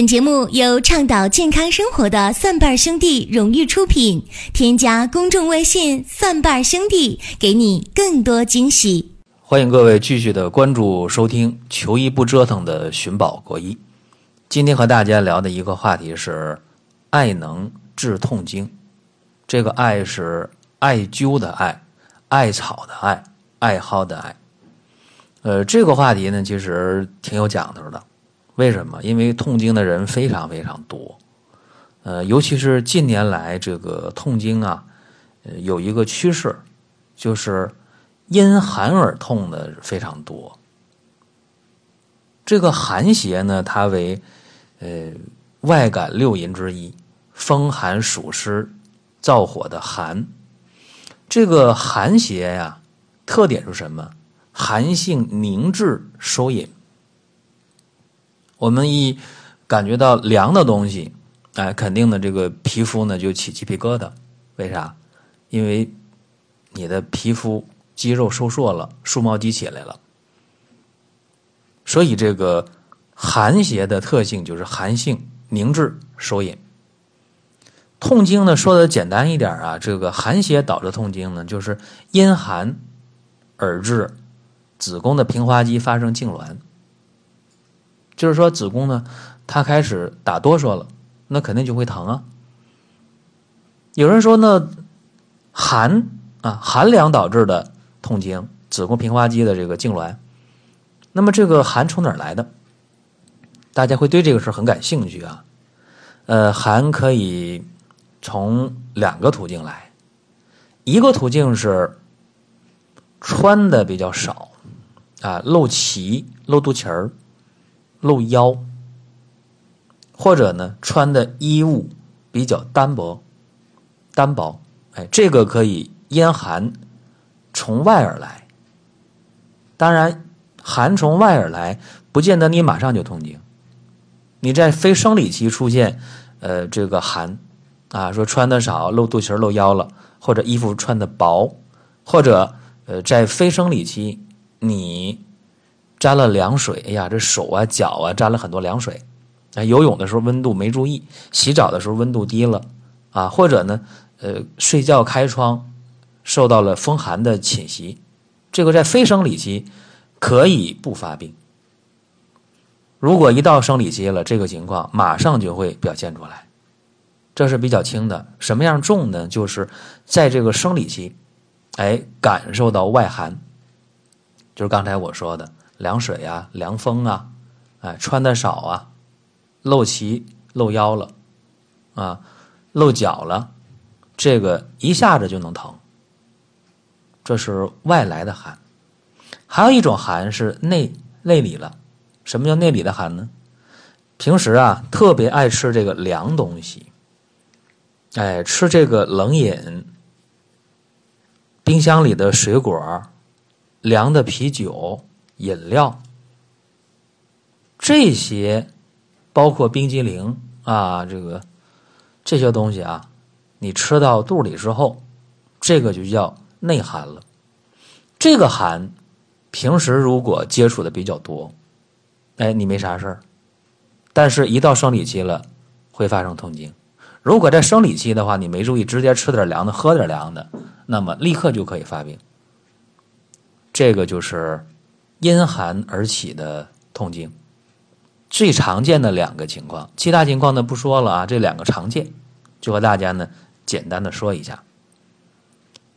本节目由倡导健康生活的蒜瓣兄弟荣誉出品。添加公众微信“蒜瓣兄弟”，给你更多惊喜。欢迎各位继续的关注收听“求医不折腾”的寻宝国医。今天和大家聊的一个话题是艾能治痛经。这个“艾”是艾灸的“艾”，艾草的“艾”，艾蒿的“艾”。呃，这个话题呢，其实挺有讲头的。为什么？因为痛经的人非常非常多，呃，尤其是近年来这个痛经啊，有一个趋势，就是因寒而痛的非常多。这个寒邪呢，它为呃外感六淫之一，风寒暑湿燥火的寒。这个寒邪呀，特点是什么？寒性凝滞收引。我们一感觉到凉的东西，哎，肯定的，这个皮肤呢就起鸡皮疙瘩。为啥？因为你的皮肤肌肉收缩了，竖毛肌起来了。所以这个寒邪的特性就是寒性凝滞收引。痛经呢，说的简单一点啊，这个寒邪导致痛经呢，就是阴寒而致子宫的平滑肌发生痉挛。就是说，子宫呢，它开始打哆嗦了，那肯定就会疼啊。有人说，那寒啊，寒凉导致的痛经，子宫平滑肌的这个痉挛，那么这个寒从哪儿来的？大家会对这个事儿很感兴趣啊。呃，寒可以从两个途径来，一个途径是穿的比较少啊，露脐、露肚脐儿。露腰，或者呢，穿的衣物比较单薄、单薄，哎，这个可以阴寒从外而来。当然，寒从外而来，不见得你马上就痛经。你在非生理期出现，呃，这个寒啊，说穿的少、露肚脐、露腰了，或者衣服穿的薄，或者呃，在非生理期你。沾了凉水，哎呀，这手啊、脚啊沾了很多凉水。啊，游泳的时候温度没注意，洗澡的时候温度低了，啊，或者呢，呃，睡觉开窗受到了风寒的侵袭，这个在非生理期可以不发病。如果一到生理期了，这个情况马上就会表现出来，这是比较轻的。什么样重呢？就是在这个生理期，哎，感受到外寒，就是刚才我说的。凉水啊，凉风啊，哎，穿的少啊，露脐露腰了，啊，露脚了，这个一下子就能疼。这是外来的寒，还有一种寒是内内里了。什么叫内里的寒呢？平时啊，特别爱吃这个凉东西，哎，吃这个冷饮，冰箱里的水果，凉的啤酒。饮料，这些包括冰激凌啊，这个这些东西啊，你吃到肚里之后，这个就叫内寒了。这个寒，平时如果接触的比较多，哎，你没啥事儿，但是一到生理期了，会发生痛经。如果在生理期的话，你没注意，直接吃点凉的，喝点凉的，那么立刻就可以发病。这个就是。因寒而起的痛经，最常见的两个情况，其他情况呢不说了啊。这两个常见，就和大家呢简单的说一下。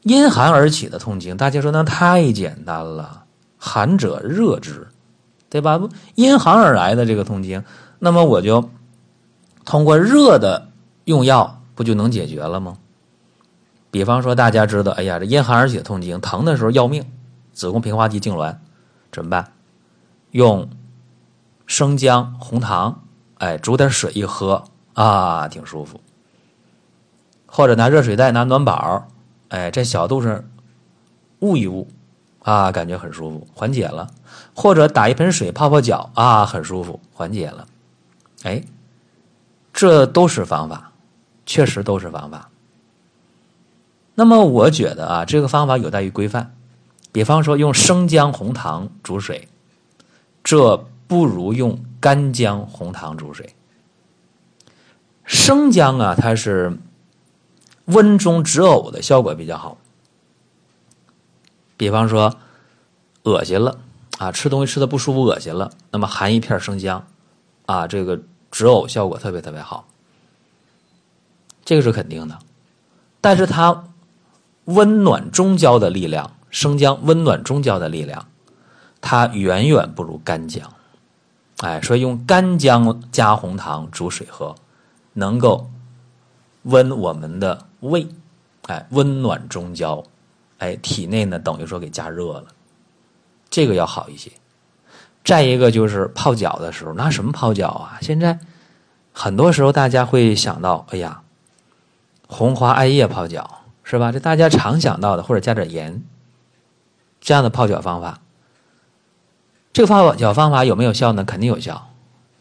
因寒而起的痛经，大家说那太简单了，寒者热之，对吧？因寒而来的这个痛经，那么我就通过热的用药，不就能解决了吗？比方说，大家知道，哎呀，这因寒而起的痛经，疼的时候要命，子宫平滑肌痉挛。怎么办？用生姜、红糖，哎，煮点水一喝啊，挺舒服。或者拿热水袋、拿暖宝，哎，在小肚子捂一捂，啊，感觉很舒服，缓解了。或者打一盆水泡泡脚，啊，很舒服，缓解了。哎，这都是方法，确实都是方法。那么我觉得啊，这个方法有待于规范。比方说用生姜红糖煮水，这不如用干姜红糖煮水。生姜啊，它是温中止呕的效果比较好。比方说，恶心了啊，吃东西吃的不舒服，恶心了，那么含一片生姜，啊，这个止呕效果特别特别好，这个是肯定的。但是它温暖中焦的力量，生姜温暖中焦的力量，它远远不如干姜。哎，所以用干姜加红糖煮水喝，能够温我们的胃，哎，温暖中焦。哎，体内呢等于说给加热了，这个要好一些。再一个就是泡脚的时候，拿什么泡脚啊？现在很多时候大家会想到，哎呀，红花艾叶泡脚是吧？这大家常想到的，或者加点盐这样的泡脚方法。这个泡脚方法有没有效呢？肯定有效。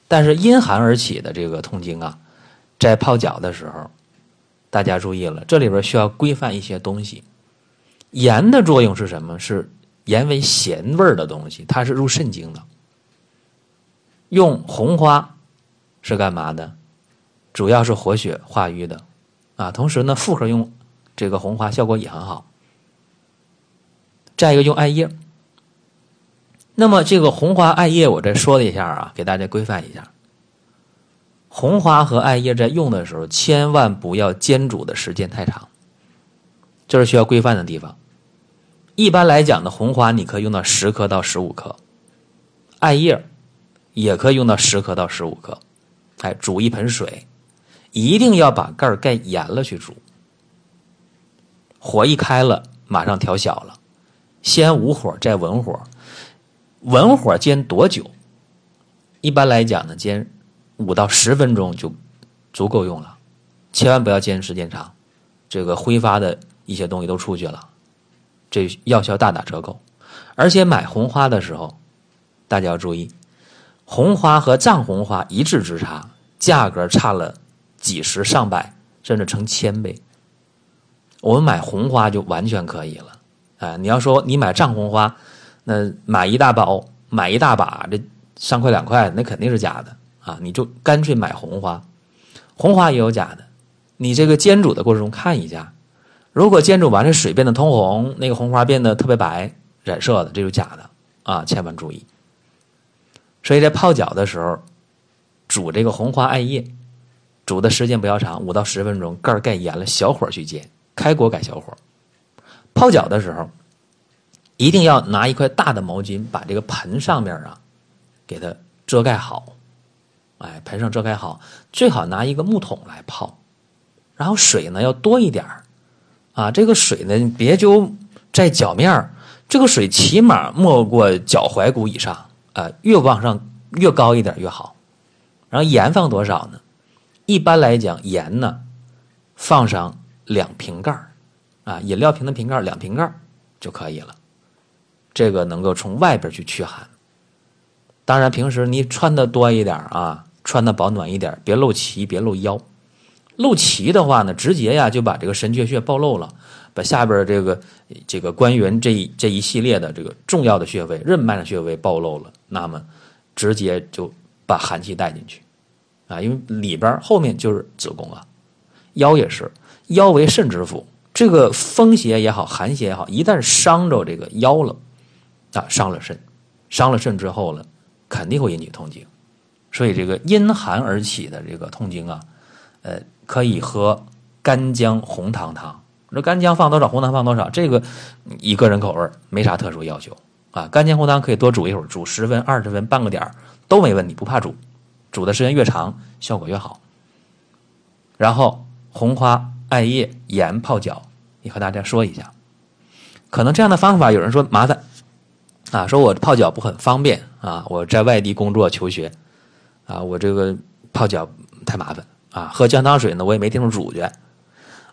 但是因寒而起的这个痛经啊，在泡脚的时候，大家注意了，这里边需要规范一些东西。盐的作用是什么？是盐为咸味儿的东西，它是入肾经的。用红花是干嘛的？主要是活血化瘀的，啊，同时呢，复合用这个红花效果也很好。下一个用艾叶，那么这个红花艾叶，我再说了一下啊，给大家规范一下。红花和艾叶在用的时候，千万不要煎煮的时间太长，这是需要规范的地方。一般来讲呢，红花你可以用到十克到十五克，艾叶也可以用到十克到十五克。哎，煮一盆水，一定要把盖盖严了去煮。火一开了，马上调小了，先武火再文火，文火煎多久？一般来讲呢，煎五到十分钟就足够用了，千万不要煎时间长，这个挥发的一些东西都出去了。这药效大打折扣，而且买红花的时候，大家要注意，红花和藏红花一字之差，价格差了几十上百甚至成千倍。我们买红花就完全可以了，哎，你要说你买藏红花，那买一大包买一大把，这三块两块，那肯定是假的啊！你就干脆买红花，红花也有假的，你这个煎煮的过程中看一下。如果煎煮完这水变得通红，那个红花变得特别白，染色的，这就假的啊！千万注意。所以在泡脚的时候，煮这个红花艾叶，煮的时间不要长，五到十分钟，盖盖严了，小火去煎，开锅改小火。泡脚的时候，一定要拿一块大的毛巾把这个盆上面啊，给它遮盖好。哎，盆上遮盖好，最好拿一个木桶来泡，然后水呢要多一点儿。啊，这个水呢，别就在脚面这个水起码没过脚踝骨以上啊，越往上越高一点越好。然后盐放多少呢？一般来讲，盐呢放上两瓶盖啊，饮料瓶的瓶盖两瓶盖就可以了。这个能够从外边去驱寒。当然，平时你穿的多一点啊，穿的保暖一点，别露脐，别露腰。露脐的话呢，直接呀就把这个神阙穴暴露了，把下边这个这个关元这一这一系列的这个重要的穴位、任脉的穴位暴露了，那么直接就把寒气带进去啊，因为里边后面就是子宫啊，腰也是，腰为肾之府，这个风邪也好，寒邪也好，一旦伤着这个腰了啊，伤了肾，伤了肾之后了，肯定会引起痛经，所以这个因寒而起的这个痛经啊，呃。可以喝干姜红糖汤，这干姜放多少，红糖放多少，这个以个人口味没啥特殊要求啊。干姜红糖可以多煮一会儿，煮十分、二十分、半个点都没问题，不怕煮，煮的时间越长效果越好。然后红花、艾叶、盐泡脚，也和大家说一下。可能这样的方法有人说麻烦啊，说我泡脚不很方便啊，我在外地工作求学啊，我这个泡脚太麻烦。啊，喝姜汤水呢，我也没地方煮去。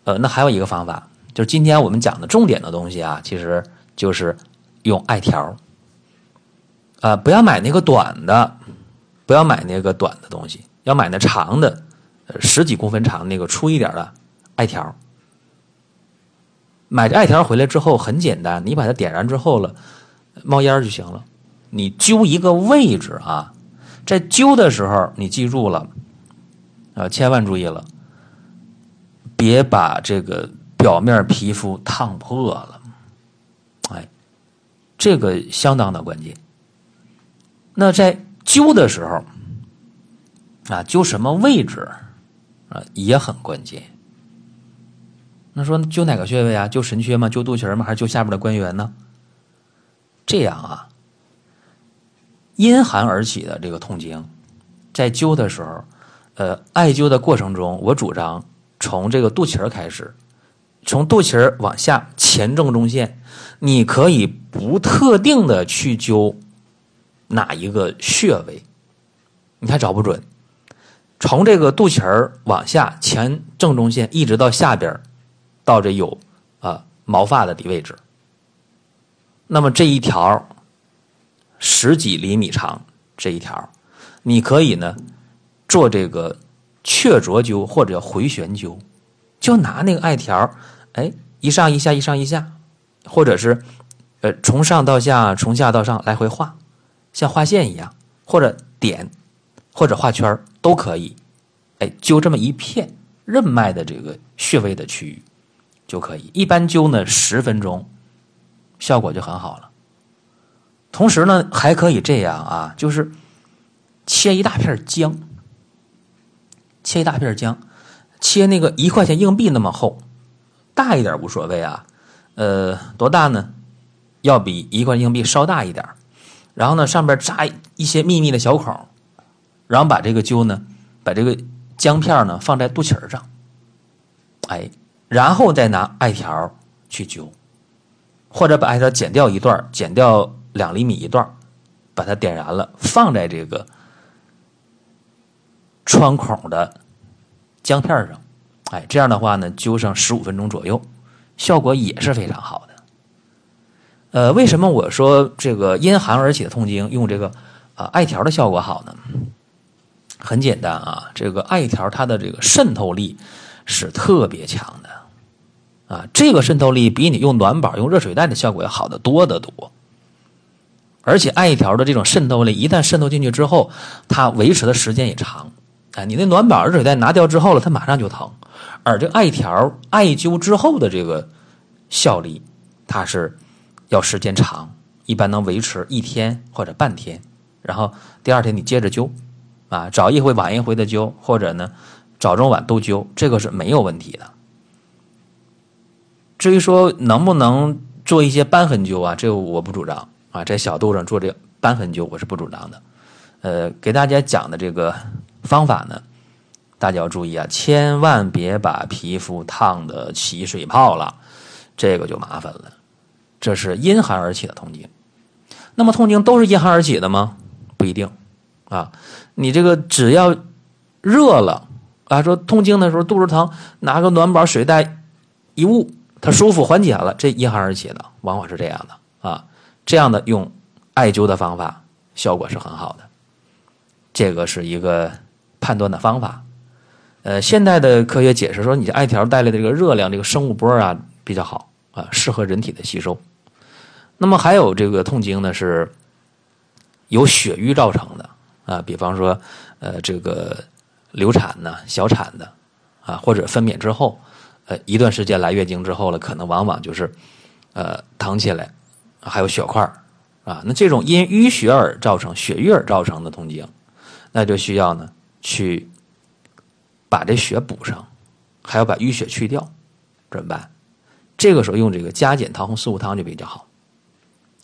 呃，那还有一个方法，就是今天我们讲的重点的东西啊，其实就是用艾条。啊，不要买那个短的，不要买那个短的东西，要买那长的，十几公分长那个粗一点的艾条。买这艾条回来之后很简单，你把它点燃之后了，冒烟就行了。你揪一个位置啊，在揪的时候你记住了。啊，千万注意了，别把这个表面皮肤烫破了。哎，这个相当的关键。那在灸的时候啊，灸什么位置啊也很关键。那说灸哪个穴位啊？灸神阙吗？灸肚脐吗？还是灸下边的关元呢？这样啊，阴寒而起的这个痛经，在灸的时候，呃，艾灸的过程中，我主张从这个肚脐开始，从肚脐往下前正中线，你可以不特定的去灸哪一个穴位，你还找不准。从这个肚脐往下前正中线，一直到下边到这有啊毛发的位置。那么这一条十几厘米长，这一条，你可以呢做这个雀啄灸或者回旋灸，就拿那个艾条，哎，一上一下，一上一下，或者是呃从上到下，从下到上来回画，像画线一样，或者点，或者画圈都可以，哎，灸这么一片任脉的这个穴位的区域就可以。一般灸呢十分钟。效果就很好了。同时呢，还可以这样啊，就是切一大片姜，切一大片姜，切那个一块钱硬币那么厚，大一点无所谓啊。呃，多大呢？要比一块硬币稍大一点。然后呢，上边扎一些密密的小孔，然后把这个灸呢，把这个姜片呢放在肚脐上，哎，然后再拿艾条去灸。或者把艾条剪掉一段，剪掉两厘米一段，把它点燃了，放在这个穿孔的姜片上，哎，这样的话呢，灸上十五分钟左右，效果也是非常好的。呃，为什么我说这个因寒而起的痛经用这个啊艾条的效果好呢？很简单啊，这个艾条它的这个渗透力是特别强的。啊，这个渗透力比你用暖宝、用热水袋的效果要好得多得多。而且艾条的这种渗透力，一旦渗透进去之后，它维持的时间也长。哎，你那暖宝、热水袋拿掉之后了，它马上就疼。而这艾条艾灸之后的这个效力，它是要时间长，一般能维持一天或者半天。然后第二天你接着灸，啊，早一回晚一回的灸，或者呢早中晚都灸，这个是没有问题的。至于说能不能做一些瘢痕灸啊，这个我不主张啊。在小肚上做这瘢痕灸，我是不主张的。呃，给大家讲的这个方法呢，大家要注意啊，千万别把皮肤烫的起水泡了，这个就麻烦了。这是因寒而起的痛经。那么痛经都是因寒而起的吗？不一定啊。你这个只要热了啊，说痛经的时候肚子疼，拿个暖宝水袋一捂。它舒服缓解了，这因寒而起的，往往是这样的啊。这样的用艾灸的方法效果是很好的，这个是一个判断的方法。呃，现代的科学解释说，你艾条带来的这个热量，这个生物波啊比较好啊，适合人体的吸收。那么还有这个痛经呢，是由血瘀造成的啊，比方说呃这个流产呢、小产的啊，或者分娩之后。呃，一段时间来月经之后了，可能往往就是，呃，疼起来，还有血块啊。那这种因淤血而造成血瘀而造成的痛经，那就需要呢去把这血补上，还要把淤血去掉，怎么办？这个时候用这个加减桃红四物汤就比较好。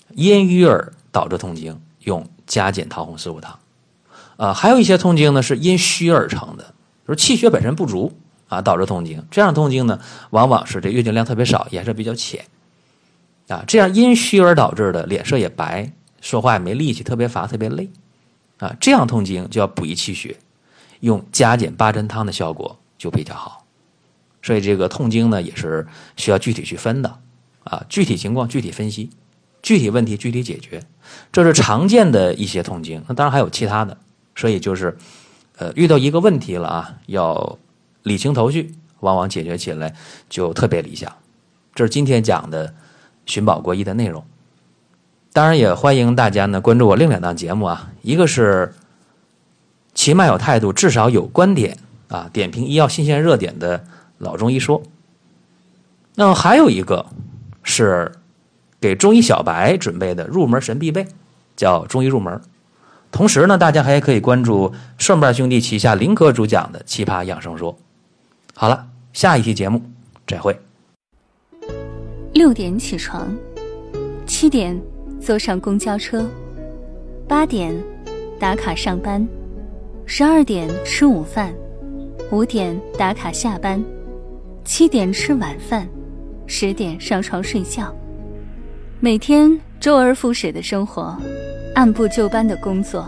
因瘀而导致痛经，用加减桃红四物汤。啊，还有一些痛经呢是因虚而成的，就是气血本身不足。啊，导致痛经，这样痛经呢，往往是这月经量特别少，颜色比较浅，啊，这样因虚而导致的脸色也白，说话也没力气，特别乏，特别累，啊，这样痛经就要补益气血，用加减八珍汤的效果就比较好，所以这个痛经呢，也是需要具体去分的，啊，具体情况具体分析，具体问题具体解决，这是常见的一些痛经，那当然还有其他的，所以就是，呃，遇到一个问题了啊，要。理清头绪，往往解决起来就特别理想。这是今天讲的寻宝国医的内容。当然，也欢迎大家呢关注我另两档节目啊，一个是起码有态度，至少有观点啊，点评医药新鲜热点的老中医说。那么还有一个是给中医小白准备的入门神必备，叫中医入门。同时呢，大家还可以关注顺瓣兄弟旗下林哥主讲的奇葩养生说。好了，下一期节目再会。六点起床，七点坐上公交车，八点打卡上班，十二点吃午饭，五点打卡下班，七点吃晚饭。十点上床睡觉，每天周而复始的生活，按部就班的工作，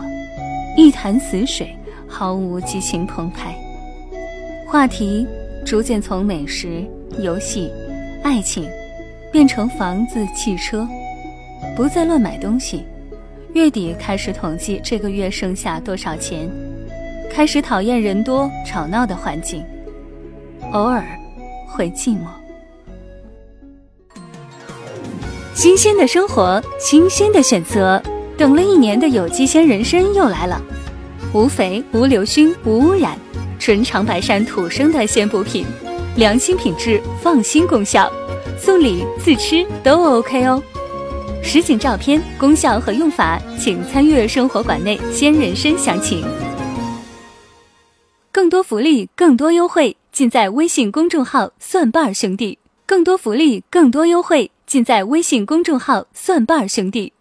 一潭死水，毫无激情澎湃。话题逐渐从美食、游戏、爱情，变成房子、汽车，不再乱买东西。月底开始统计这个月剩下多少钱，开始讨厌人多吵闹的环境，偶尔会寂寞。新鲜的生活，新鲜的选择。等了一年的有机鲜人参又来了，无肥、无硫熏、无污染，纯长白山土生的鲜补品，良心品质，放心功效，送礼自吃都 OK 哦。实景照片、功效和用法，请参阅生活馆内鲜人参详情。更多福利，更多优惠，尽在微信公众号“蒜瓣兄弟”。更多福利，更多优惠。尽在微信公众号“蒜瓣兄弟”。